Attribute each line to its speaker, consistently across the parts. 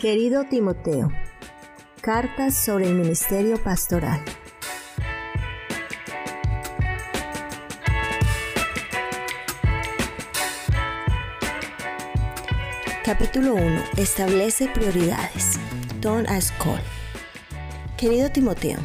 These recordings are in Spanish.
Speaker 1: Querido Timoteo, cartas sobre el ministerio pastoral. Capítulo 1. Establece prioridades. Don Ascol. Querido Timoteo,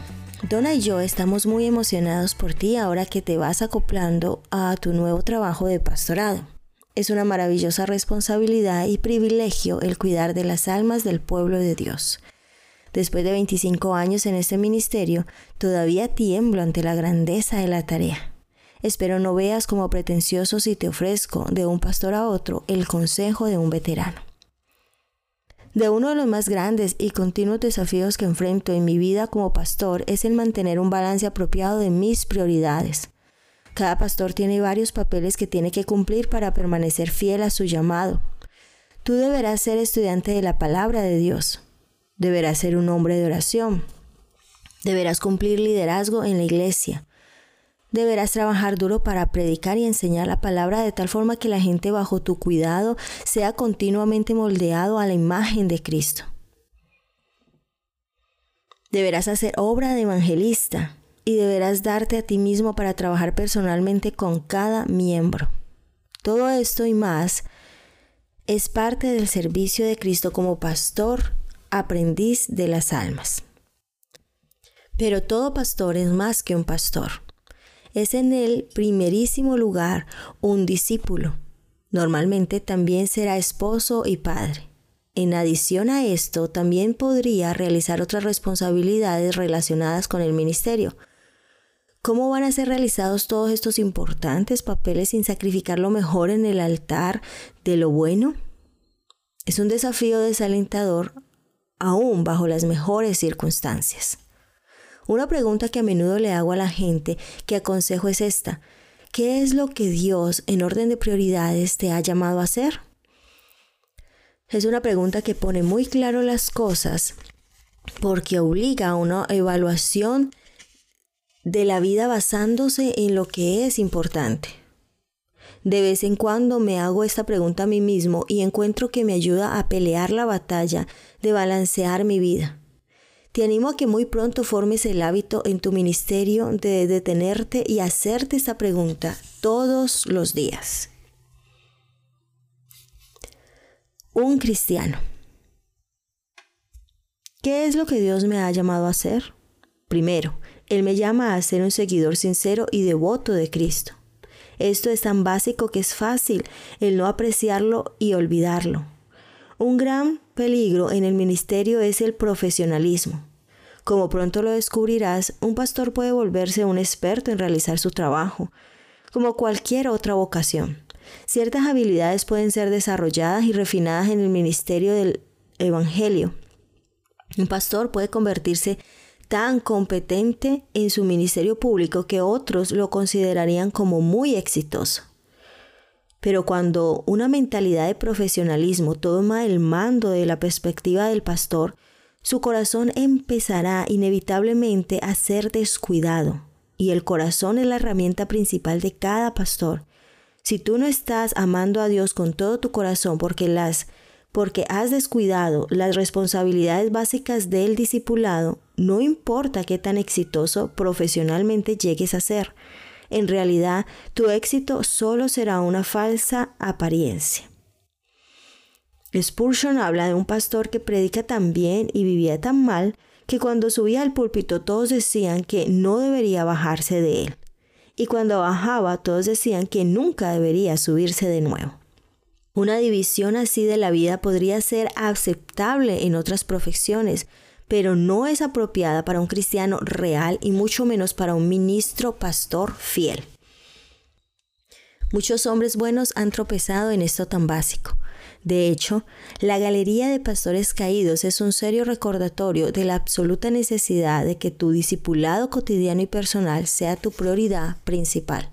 Speaker 1: Donna y yo estamos muy emocionados por ti ahora que te vas acoplando a tu nuevo trabajo de pastorado. Es una maravillosa responsabilidad y privilegio el cuidar de las almas del pueblo de Dios. Después de 25 años en este ministerio, todavía tiemblo ante la grandeza de la tarea. Espero no veas como pretencioso si te ofrezco de un pastor a otro el consejo de un veterano. De uno de los más grandes y continuos desafíos que enfrento en mi vida como pastor es el mantener un balance apropiado de mis prioridades. Cada pastor tiene varios papeles que tiene que cumplir para permanecer fiel a su llamado. Tú deberás ser estudiante de la palabra de Dios. Deberás ser un hombre de oración. Deberás cumplir liderazgo en la iglesia. Deberás trabajar duro para predicar y enseñar la palabra de tal forma que la gente bajo tu cuidado sea continuamente moldeado a la imagen de Cristo. Deberás hacer obra de evangelista y deberás darte a ti mismo para trabajar personalmente con cada miembro. Todo esto y más es parte del servicio de Cristo como pastor, aprendiz de las almas. Pero todo pastor es más que un pastor. Es en el primerísimo lugar un discípulo. Normalmente también será esposo y padre. En adición a esto, también podría realizar otras responsabilidades relacionadas con el ministerio, ¿Cómo van a ser realizados todos estos importantes papeles sin sacrificar lo mejor en el altar de lo bueno? Es un desafío desalentador aún bajo las mejores circunstancias. Una pregunta que a menudo le hago a la gente que aconsejo es esta. ¿Qué es lo que Dios en orden de prioridades te ha llamado a hacer? Es una pregunta que pone muy claro las cosas porque obliga a una evaluación de la vida basándose en lo que es importante. De vez en cuando me hago esta pregunta a mí mismo y encuentro que me ayuda a pelear la batalla de balancear mi vida. Te animo a que muy pronto formes el hábito en tu ministerio de detenerte y hacerte esta pregunta todos los días. Un cristiano. ¿Qué es lo que Dios me ha llamado a hacer? Primero, él me llama a ser un seguidor sincero y devoto de Cristo. Esto es tan básico que es fácil el no apreciarlo y olvidarlo. Un gran peligro en el ministerio es el profesionalismo. Como pronto lo descubrirás, un pastor puede volverse un experto en realizar su trabajo, como cualquier otra vocación. Ciertas habilidades pueden ser desarrolladas y refinadas en el ministerio del Evangelio. Un pastor puede convertirse tan competente en su ministerio público que otros lo considerarían como muy exitoso. Pero cuando una mentalidad de profesionalismo toma el mando de la perspectiva del pastor, su corazón empezará inevitablemente a ser descuidado. Y el corazón es la herramienta principal de cada pastor. Si tú no estás amando a Dios con todo tu corazón porque las porque has descuidado las responsabilidades básicas del discipulado, no importa qué tan exitoso profesionalmente llegues a ser. En realidad, tu éxito solo será una falsa apariencia. Spurgeon habla de un pastor que predica tan bien y vivía tan mal que cuando subía al púlpito todos decían que no debería bajarse de él. Y cuando bajaba todos decían que nunca debería subirse de nuevo. Una división así de la vida podría ser aceptable en otras profesiones, pero no es apropiada para un cristiano real y mucho menos para un ministro pastor fiel. Muchos hombres buenos han tropezado en esto tan básico. De hecho, la galería de pastores caídos es un serio recordatorio de la absoluta necesidad de que tu discipulado cotidiano y personal sea tu prioridad principal.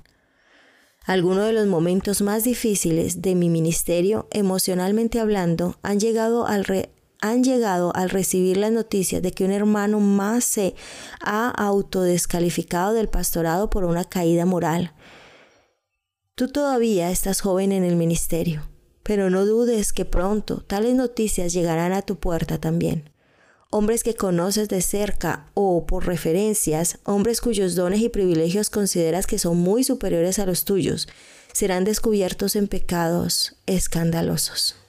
Speaker 1: Algunos de los momentos más difíciles de mi ministerio, emocionalmente hablando, han llegado al, han llegado al recibir las noticias de que un hermano más se ha autodescalificado del pastorado por una caída moral. Tú todavía estás joven en el ministerio. pero no dudes que pronto tales noticias llegarán a tu puerta también. Hombres que conoces de cerca o por referencias, hombres cuyos dones y privilegios consideras que son muy superiores a los tuyos, serán descubiertos en pecados escandalosos.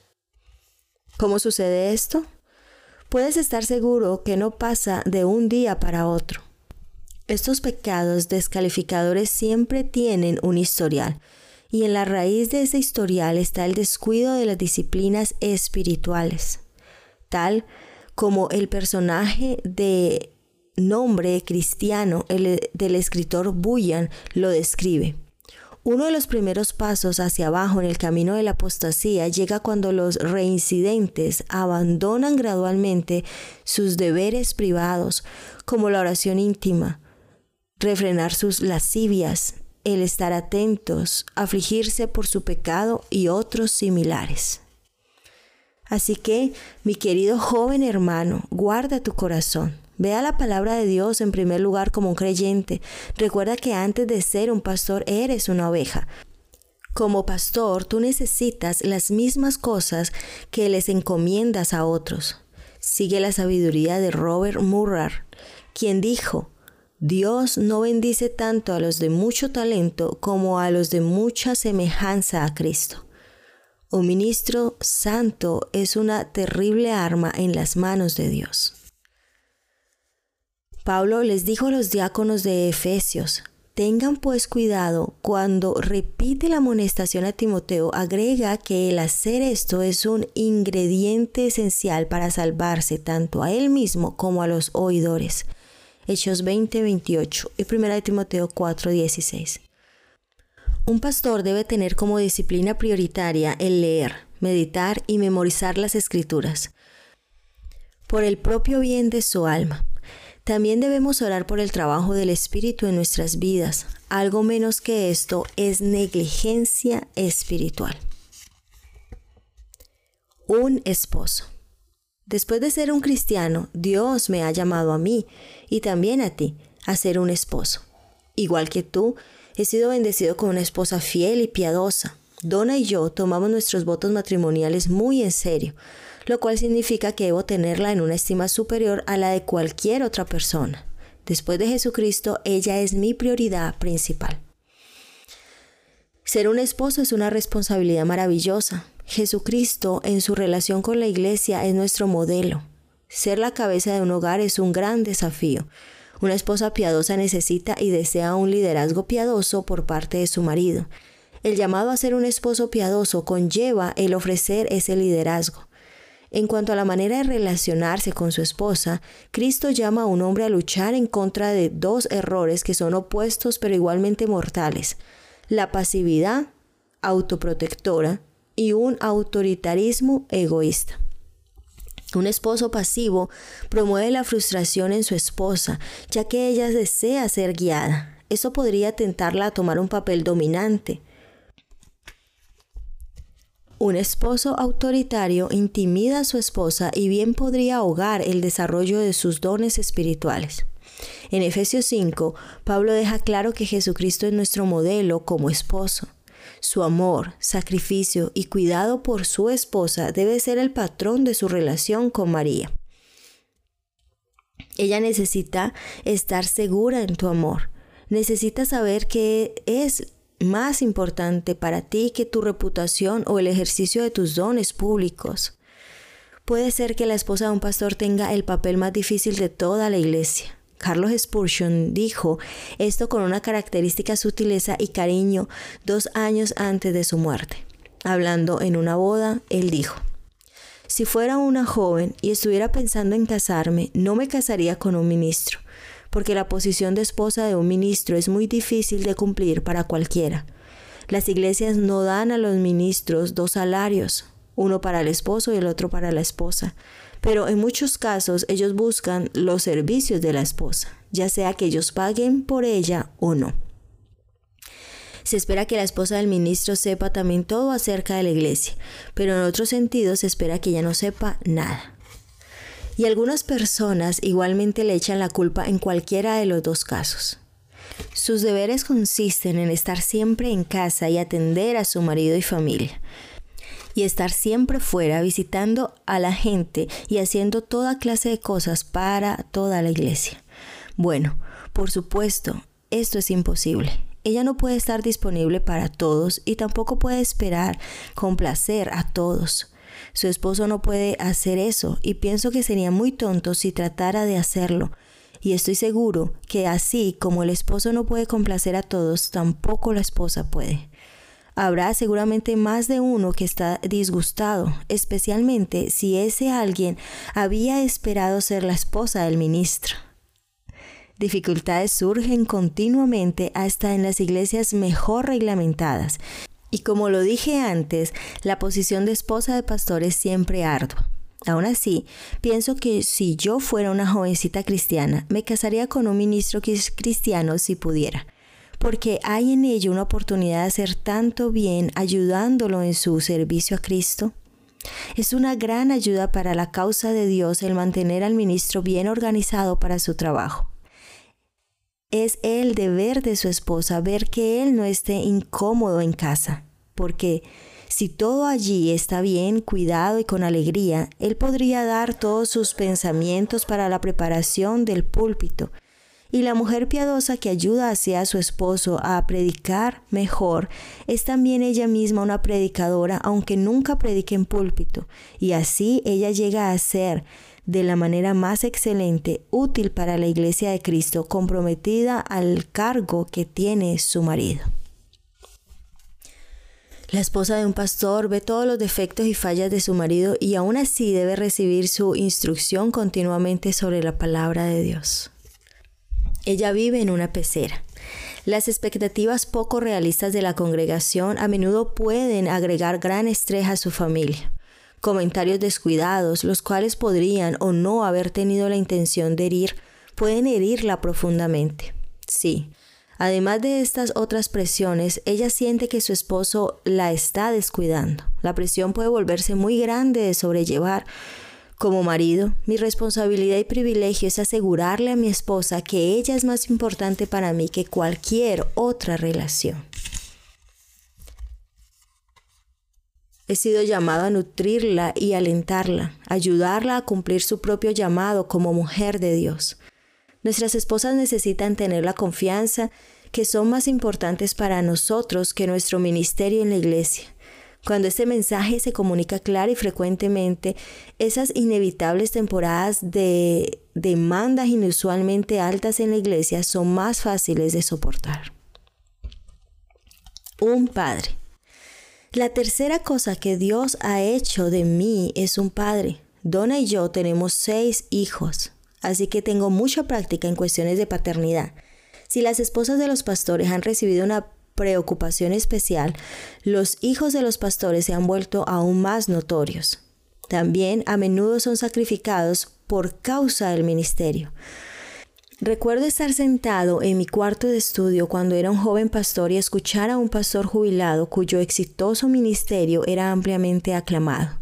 Speaker 1: ¿Cómo sucede esto? Puedes estar seguro que no pasa de un día para otro. Estos pecados descalificadores siempre tienen un historial, y en la raíz de ese historial está el descuido de las disciplinas espirituales, tal como el personaje de nombre cristiano el, del escritor Buyan lo describe. Uno de los primeros pasos hacia abajo en el camino de la apostasía llega cuando los reincidentes abandonan gradualmente sus deberes privados, como la oración íntima, refrenar sus lascivias, el estar atentos, afligirse por su pecado y otros similares. Así que, mi querido joven hermano, guarda tu corazón Vea la palabra de Dios en primer lugar como un creyente. Recuerda que antes de ser un pastor eres una oveja. Como pastor, tú necesitas las mismas cosas que les encomiendas a otros. Sigue la sabiduría de Robert Murrar, quien dijo, Dios no bendice tanto a los de mucho talento como a los de mucha semejanza a Cristo. Un ministro santo es una terrible arma en las manos de Dios. Pablo les dijo a los diáconos de Efesios, tengan pues cuidado cuando repite la amonestación a Timoteo, agrega que el hacer esto es un ingrediente esencial para salvarse tanto a él mismo como a los oidores. Hechos 20, 28 y 1 Timoteo 4, 16. Un pastor debe tener como disciplina prioritaria el leer, meditar y memorizar las escrituras por el propio bien de su alma. También debemos orar por el trabajo del Espíritu en nuestras vidas. Algo menos que esto es negligencia espiritual. Un esposo. Después de ser un cristiano, Dios me ha llamado a mí y también a ti a ser un esposo. Igual que tú, he sido bendecido con una esposa fiel y piadosa. Donna y yo tomamos nuestros votos matrimoniales muy en serio lo cual significa que debo tenerla en una estima superior a la de cualquier otra persona. Después de Jesucristo, ella es mi prioridad principal. Ser un esposo es una responsabilidad maravillosa. Jesucristo en su relación con la iglesia es nuestro modelo. Ser la cabeza de un hogar es un gran desafío. Una esposa piadosa necesita y desea un liderazgo piadoso por parte de su marido. El llamado a ser un esposo piadoso conlleva el ofrecer ese liderazgo. En cuanto a la manera de relacionarse con su esposa, Cristo llama a un hombre a luchar en contra de dos errores que son opuestos pero igualmente mortales, la pasividad autoprotectora y un autoritarismo egoísta. Un esposo pasivo promueve la frustración en su esposa, ya que ella desea ser guiada. Eso podría tentarla a tomar un papel dominante. Un esposo autoritario intimida a su esposa y bien podría ahogar el desarrollo de sus dones espirituales. En Efesios 5, Pablo deja claro que Jesucristo es nuestro modelo como esposo. Su amor, sacrificio y cuidado por su esposa debe ser el patrón de su relación con María. Ella necesita estar segura en tu amor. Necesita saber que es más importante para ti que tu reputación o el ejercicio de tus dones públicos. Puede ser que la esposa de un pastor tenga el papel más difícil de toda la iglesia. Carlos Spurgeon dijo esto con una característica sutileza y cariño dos años antes de su muerte. Hablando en una boda, él dijo, si fuera una joven y estuviera pensando en casarme, no me casaría con un ministro porque la posición de esposa de un ministro es muy difícil de cumplir para cualquiera. Las iglesias no dan a los ministros dos salarios, uno para el esposo y el otro para la esposa, pero en muchos casos ellos buscan los servicios de la esposa, ya sea que ellos paguen por ella o no. Se espera que la esposa del ministro sepa también todo acerca de la iglesia, pero en otro sentido se espera que ella no sepa nada. Y algunas personas igualmente le echan la culpa en cualquiera de los dos casos. Sus deberes consisten en estar siempre en casa y atender a su marido y familia. y estar siempre fuera visitando a la gente y haciendo toda clase de cosas para toda la iglesia. Bueno, por supuesto, esto es imposible. Ella no puede estar disponible para todos y tampoco puede esperar complacer a todos. Su esposo no puede hacer eso y pienso que sería muy tonto si tratara de hacerlo. Y estoy seguro que así como el esposo no puede complacer a todos, tampoco la esposa puede. Habrá seguramente más de uno que está disgustado, especialmente si ese alguien había esperado ser la esposa del ministro. Dificultades surgen continuamente hasta en las iglesias mejor reglamentadas. Y como lo dije antes, la posición de esposa de pastor es siempre ardua. Aún así, pienso que si yo fuera una jovencita cristiana, me casaría con un ministro cristiano si pudiera porque hay en ello una oportunidad de hacer tanto bien ayudándolo en su servicio a Cristo. Es una gran ayuda para la causa de Dios el mantener al ministro bien organizado para su trabajo. Es el deber de su esposa ver que él no esté incómodo en casa, porque si todo allí está bien, cuidado y con alegría, él podría dar todos sus pensamientos para la preparación del púlpito. Y la mujer piadosa que ayuda hacia su esposo a predicar mejor es también ella misma una predicadora, aunque nunca predique en púlpito, y así ella llega a ser de la manera más excelente, útil para la iglesia de Cristo, comprometida al cargo que tiene su marido. La esposa de un pastor ve todos los defectos y fallas de su marido y aún así debe recibir su instrucción continuamente sobre la palabra de Dios. Ella vive en una pecera. Las expectativas poco realistas de la congregación a menudo pueden agregar gran estrés a su familia. Comentarios descuidados, los cuales podrían o no haber tenido la intención de herir, pueden herirla profundamente. Sí, Además de estas otras presiones, ella siente que su esposo la está descuidando. La presión puede volverse muy grande de sobrellevar, como marido, mi responsabilidad y privilegio es asegurarle a mi esposa que ella es más importante para mí que cualquier otra relación. He sido llamado a nutrirla y alentarla, ayudarla a cumplir su propio llamado como mujer de Dios. Nuestras esposas necesitan tener la confianza que son más importantes para nosotros que nuestro ministerio en la iglesia. Cuando este mensaje se comunica clara y frecuentemente, esas inevitables temporadas de demandas inusualmente altas en la iglesia son más fáciles de soportar. Un padre. La tercera cosa que Dios ha hecho de mí es un padre. Donna y yo tenemos seis hijos, así que tengo mucha práctica en cuestiones de paternidad. Si las esposas de los pastores han recibido una preocupación especial, los hijos de los pastores se han vuelto aún más notorios. También a menudo son sacrificados por causa del ministerio. Recuerdo estar sentado en mi cuarto de estudio cuando era un joven pastor y escuchar a un pastor jubilado cuyo exitoso ministerio era ampliamente aclamado.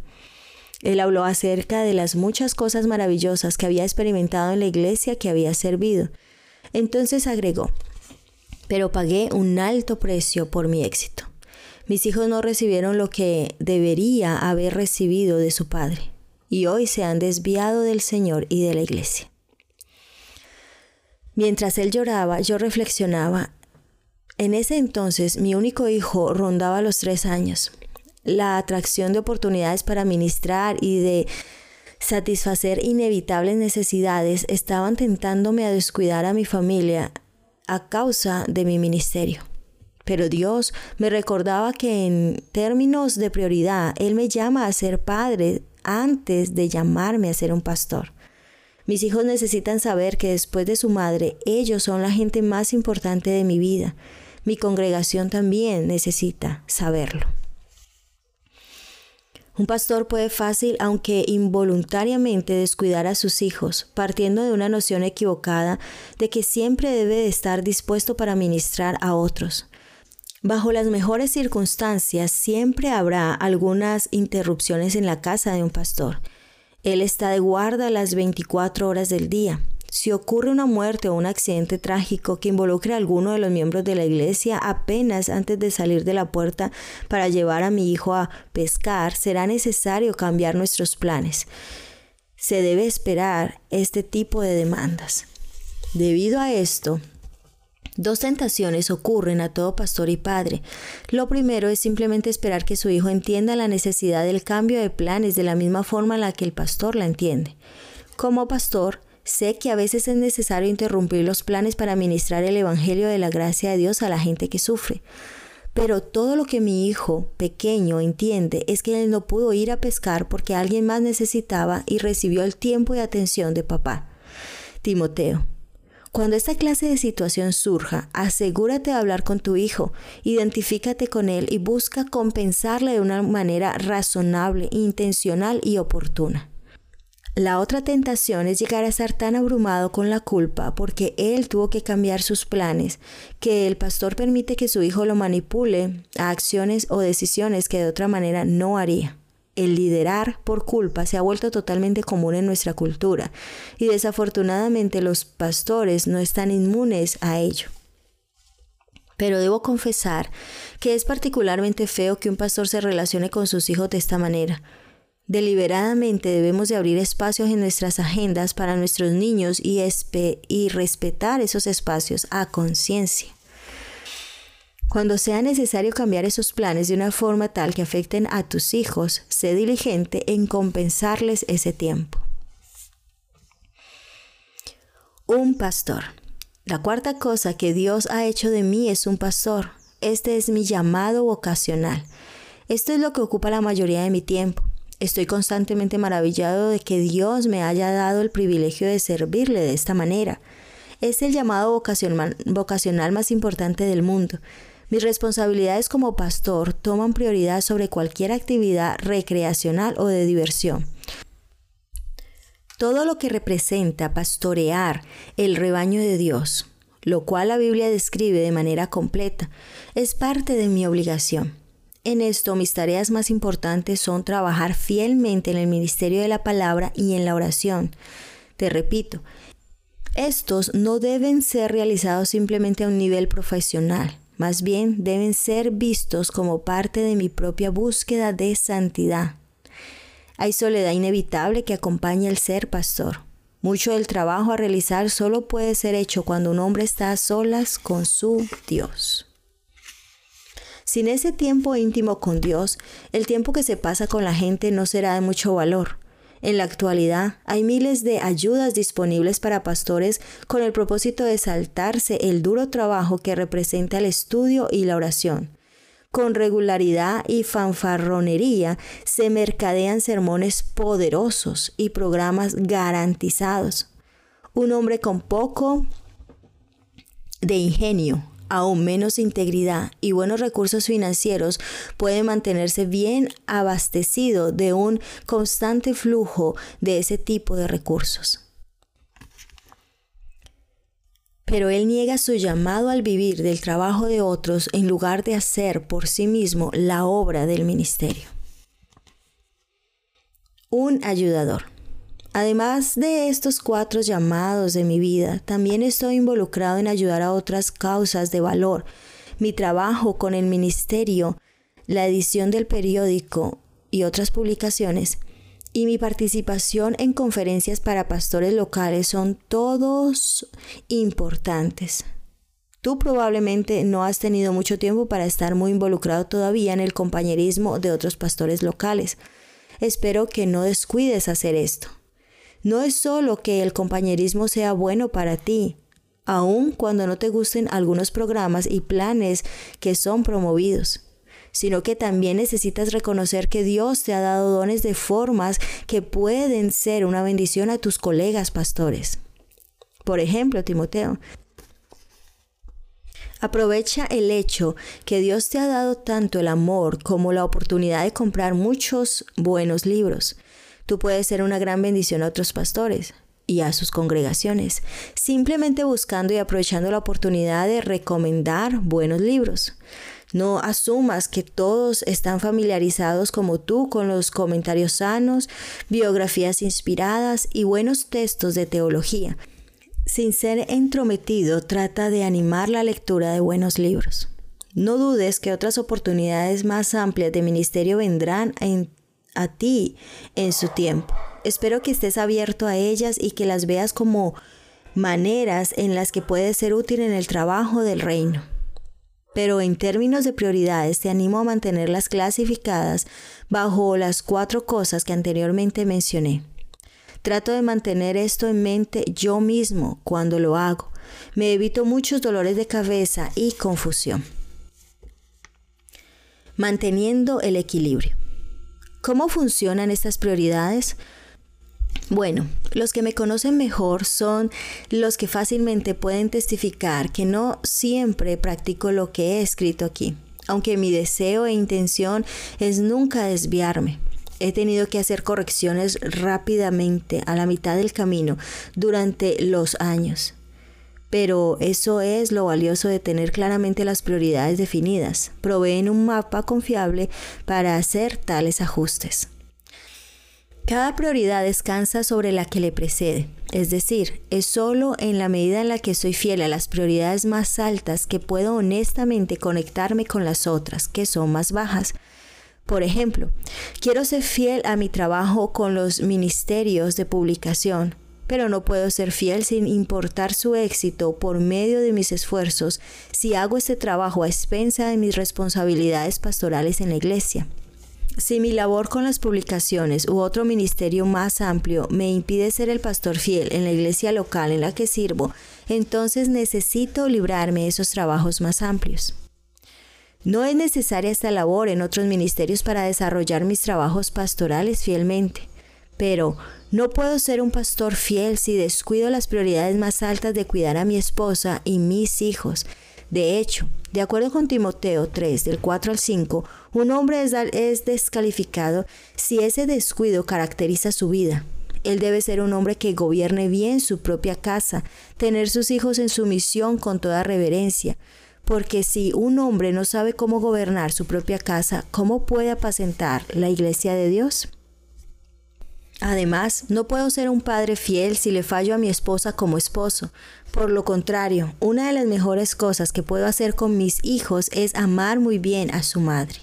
Speaker 1: Él habló acerca de las muchas cosas maravillosas que había experimentado en la iglesia que había servido. Entonces agregó, pero pagué un alto precio por mi éxito. Mis hijos no recibieron lo que debería haber recibido de su padre, y hoy se han desviado del Señor y de la iglesia. Mientras él lloraba, yo reflexionaba. En ese entonces mi único hijo rondaba los tres años. La atracción de oportunidades para ministrar y de satisfacer inevitables necesidades estaban tentándome a descuidar a mi familia a causa de mi ministerio. Pero Dios me recordaba que en términos de prioridad, Él me llama a ser padre antes de llamarme a ser un pastor. Mis hijos necesitan saber que después de su madre, ellos son la gente más importante de mi vida. Mi congregación también necesita saberlo. Un pastor puede fácil, aunque involuntariamente, descuidar a sus hijos, partiendo de una noción equivocada de que siempre debe de estar dispuesto para ministrar a otros. Bajo las mejores circunstancias siempre habrá algunas interrupciones en la casa de un pastor. Él está de guarda las 24 horas del día. Si ocurre una muerte o un accidente trágico que involucre a alguno de los miembros de la iglesia apenas antes de salir de la puerta para llevar a mi hijo a pescar, será necesario cambiar nuestros planes. Se debe esperar este tipo de demandas. Debido a esto, Dos tentaciones ocurren a todo pastor y padre. Lo primero es simplemente esperar que su hijo entienda la necesidad del cambio de planes de la misma forma en la que el pastor la entiende. Como pastor, sé que a veces es necesario interrumpir los planes para ministrar el Evangelio de la gracia de Dios a la gente que sufre. Pero todo lo que mi hijo pequeño entiende es que él no pudo ir a pescar porque alguien más necesitaba y recibió el tiempo y atención de papá. Timoteo, cuando esta clase de situación surja, asegúrate de hablar con tu hijo, identifícate con él y busca compensarle de una manera razonable, intencional y oportuna. La otra tentación es llegar a estar tan abrumado con la culpa porque él tuvo que cambiar sus planes, que el pastor permite que su hijo lo manipule a acciones o decisiones que de otra manera no haría el liderar por culpa se ha vuelto totalmente común en nuestra cultura y desafortunadamente los pastores no están inmunes a ello. Pero debo confesar que es particularmente feo que un pastor se relacione con sus hijos de esta manera. Deliberadamente debemos de abrir espacios en nuestras agendas para nuestros niños y, y respetar esos espacios a conciencia. Cuando sea necesario cambiar esos planes de una forma tal que afecten a tus hijos, sé diligente en compensarles ese tiempo. Un pastor. La cuarta cosa que Dios ha hecho de mí es un pastor. Este es mi llamado vocacional. Esto es lo que ocupa la mayoría de mi tiempo. Estoy constantemente maravillado de que Dios me haya dado el privilegio de servirle de esta manera. Es el llamado vocacional, más importante del mundo. Mis responsabilidades como pastor toman prioridad sobre cualquier actividad recreacional o de diversión. Todo lo que representa pastorear el rebaño de Dios, lo cual la Biblia describe de manera completa, es parte de mi obligación. En esto mis tareas más importantes son trabajar fielmente en el ministerio de la palabra y en la oración. Te repito, estos no deben ser realizados simplemente a un nivel profesional más bien deben ser vistos como parte de mi propia búsqueda de santidad. Hay soledad inevitable que acompaña el ser pastor. Mucho del trabajo a realizar solo puede ser hecho cuando un hombre está a solas con su Dios. Sin ese tiempo íntimo con Dios, el tiempo que se pasa con la gente no será de mucho valor. En la actualidad hay miles de ayudas disponibles para pastores con el propósito de saltarse el duro trabajo que representa el estudio y la oración. Con regularidad y fanfarronería se mercadean sermones poderosos y programas garantizados. Un hombre con poco de ingenio aún menos integridad y buenos recursos financieros puede mantenerse bien abastecido de un constante flujo de ese tipo de recursos. Pero él niega su llamado al vivir del trabajo de otros en lugar de hacer por sí mismo la obra del ministerio. Un ayudador. Además de estos cuatro llamados de mi vida, también estoy involucrado en ayudar a otras causas de valor. Mi trabajo con el ministerio, la edición del periódico y otras publicaciones, y mi participación en conferencias para pastores locales son todos importantes. Tú probablemente no has tenido mucho tiempo para estar muy involucrado todavía en el compañerismo de otros pastores locales. Espero que no descuides hacer esto. No es solo que el compañerismo sea bueno para ti, aun cuando no te gusten algunos programas y planes que son promovidos, sino que también necesitas reconocer que Dios te ha dado dones de formas que pueden ser una bendición a tus colegas pastores. Por ejemplo, Timoteo, Aprovecha el hecho que Dios te ha dado tanto el amor como la oportunidad de comprar muchos buenos libros. Tú puedes ser una gran bendición a otros pastores y a sus congregaciones, simplemente buscando y aprovechando la oportunidad de recomendar buenos libros. No asumas que todos están familiarizados como tú con los comentarios sanos, biografías inspiradas y buenos textos de teología. sin ser entrometido, trata de animar la lectura de buenos libros. No dudes que otras oportunidades más amplias de ministerio vendrán a ti en su tiempo. Espero que estés abierto a ellas y que las veas como maneras en las que puedes ser útil en el trabajo del reino. Pero en términos de prioridades te animo a mantenerlas clasificadas bajo las cuatro cosas que anteriormente mencioné. Trato de mantener esto en mente yo mismo cuando lo hago. Me evito muchos dolores de cabeza y confusión. Manteniendo el equilibrio. ¿Cómo funcionan estas prioridades? Bueno, los que me conocen mejor son los que fácilmente pueden testificar que no siempre practico lo que he escrito aquí, aunque mi deseo e intención es nunca desviarme. He tenido que hacer correcciones rápidamente a la mitad del camino durante los años. Pero eso es lo valioso de tener claramente las prioridades definidas. Proveen un mapa confiable para hacer tales ajustes. Cada prioridad descansa sobre la que le precede, es decir, es solo en la medida en la que soy fiel a las prioridades más altas que puedo honestamente conectarme con las otras, que son más bajas. Por ejemplo, quiero ser fiel a mi trabajo con los ministerios de publicación, pero no puedo ser fiel sin importar su éxito por medio de mis esfuerzos si hago este trabajo a expensa de mis responsabilidades pastorales en la iglesia. Si mi labor con las publicaciones u otro ministerio más amplio me impide ser el pastor fiel en la iglesia local en la que sirvo, entonces necesito librarme de esos trabajos más amplios. No es necesaria esta labor en otros ministerios para desarrollar mis trabajos pastorales fielmente, pero no puedo ser un pastor fiel si descuido las prioridades más altas de cuidar a mi esposa y mis hijos, de hecho, de acuerdo con Timoteo 3, del 4 al 5, un hombre es, descalificado si ese descuido caracteriza su vida. Él debe ser un hombre que gobierne bien su propia casa, tener sus hijos en sumisión con toda reverencia, porque si un hombre no sabe cómo gobernar su propia casa, ¿cómo puede apacentar la iglesia de Dios? Además, no puedo ser un padre fiel si le fallo a mi esposa como esposo. Por lo contrario, una de las mejores cosas que puedo hacer con mis hijos es amar muy bien a su madre.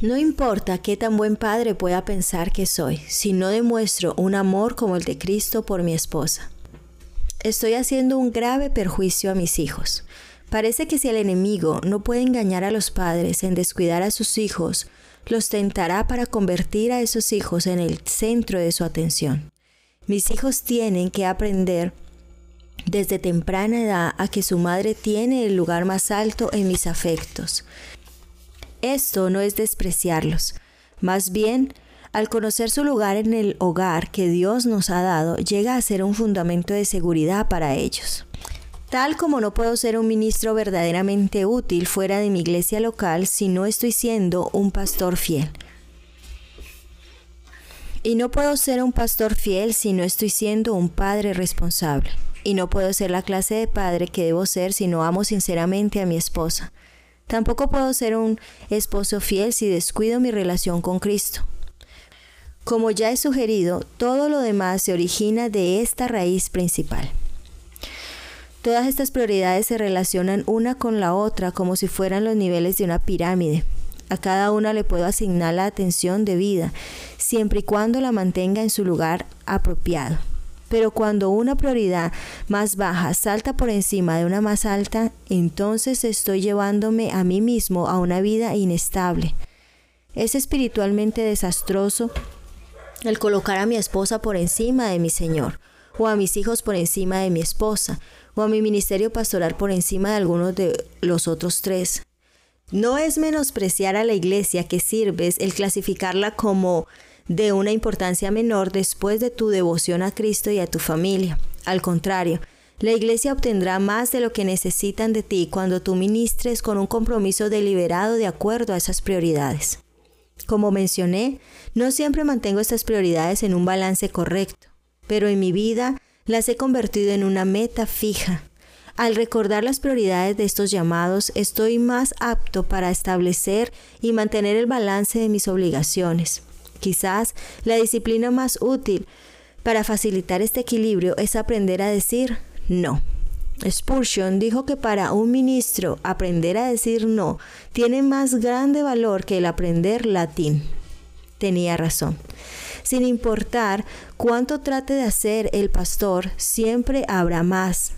Speaker 1: No importa qué tan buen padre pueda pensar que soy, si no demuestro un amor como el de Cristo por mi esposa. Estoy haciendo un grave perjuicio a mis hijos. Parece que si el enemigo no puede engañar a los padres en descuidar a sus hijos, los tentará para convertir a esos hijos en el centro de su atención. Mis hijos tienen que aprender desde temprana edad a que su madre tiene el lugar más alto en mis afectos. Esto no es despreciarlos, más bien, al conocer su lugar en el hogar que Dios nos ha dado, llega a ser un fundamento de seguridad para ellos. Tal como no puedo ser un ministro verdaderamente útil fuera de mi iglesia local si no estoy siendo un pastor fiel. Y no puedo ser un pastor fiel si no estoy siendo un padre responsable. Y no puedo ser la clase de padre que debo ser si no amo sinceramente a mi esposa. Tampoco puedo ser un esposo fiel si descuido mi relación con Cristo. Como ya he sugerido, todo lo demás se origina de esta raíz principal. Todas estas prioridades se relacionan una con la otra como si fueran los niveles de una pirámide. A cada una le puedo asignar la atención debida, siempre y cuando la mantenga en su lugar apropiado. Pero cuando una prioridad más baja salta por encima de una más alta, entonces estoy llevándome a mí mismo a una vida inestable. Es espiritualmente desastroso el colocar a mi esposa por encima de mi Señor, o a mis hijos por encima de mi esposa, o a mi ministerio pastoral por encima de algunos de los otros tres. No es menospreciar a la iglesia que sirves el clasificarla como de una importancia menor después de tu devoción a Cristo y a tu familia. Al contrario, la iglesia obtendrá más de lo que necesitan de ti cuando tú ministres con un compromiso deliberado de acuerdo a esas prioridades. Como mencioné, no siempre mantengo estas prioridades en un balance correcto, pero en mi vida las he convertido en una meta fija. Al recordar las prioridades de estos llamados, estoy más apto para establecer y mantener el balance de mis obligaciones. Quizás la disciplina más útil para facilitar este equilibrio es aprender a decir no. Spurgeon dijo que para un ministro aprender a decir no tiene más grande valor que el aprender latín. Tenía razón. Sin importar cuánto trate de hacer el pastor, siempre habrá más.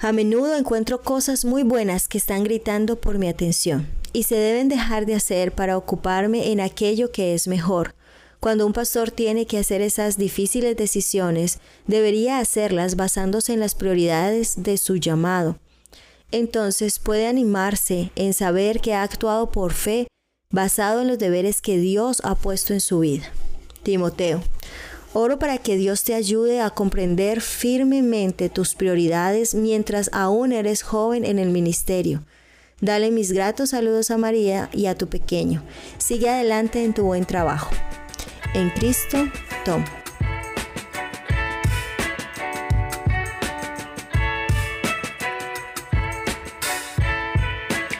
Speaker 1: A menudo encuentro cosas muy buenas que están gritando por mi atención y se deben dejar de hacer para ocuparme en aquello que es mejor. Cuando un pastor tiene que hacer esas difíciles decisiones, debería hacerlas basándose en las prioridades de su llamado. Entonces puede animarse en saber que ha actuado por fe basado en los deberes que Dios ha puesto en su vida. Timoteo, oro para que Dios te ayude a comprender firmemente tus prioridades mientras aún eres joven en el ministerio. Dale mis gratos saludos a María y a tu pequeño. Sigue adelante en tu buen trabajo. En Cristo, Tom.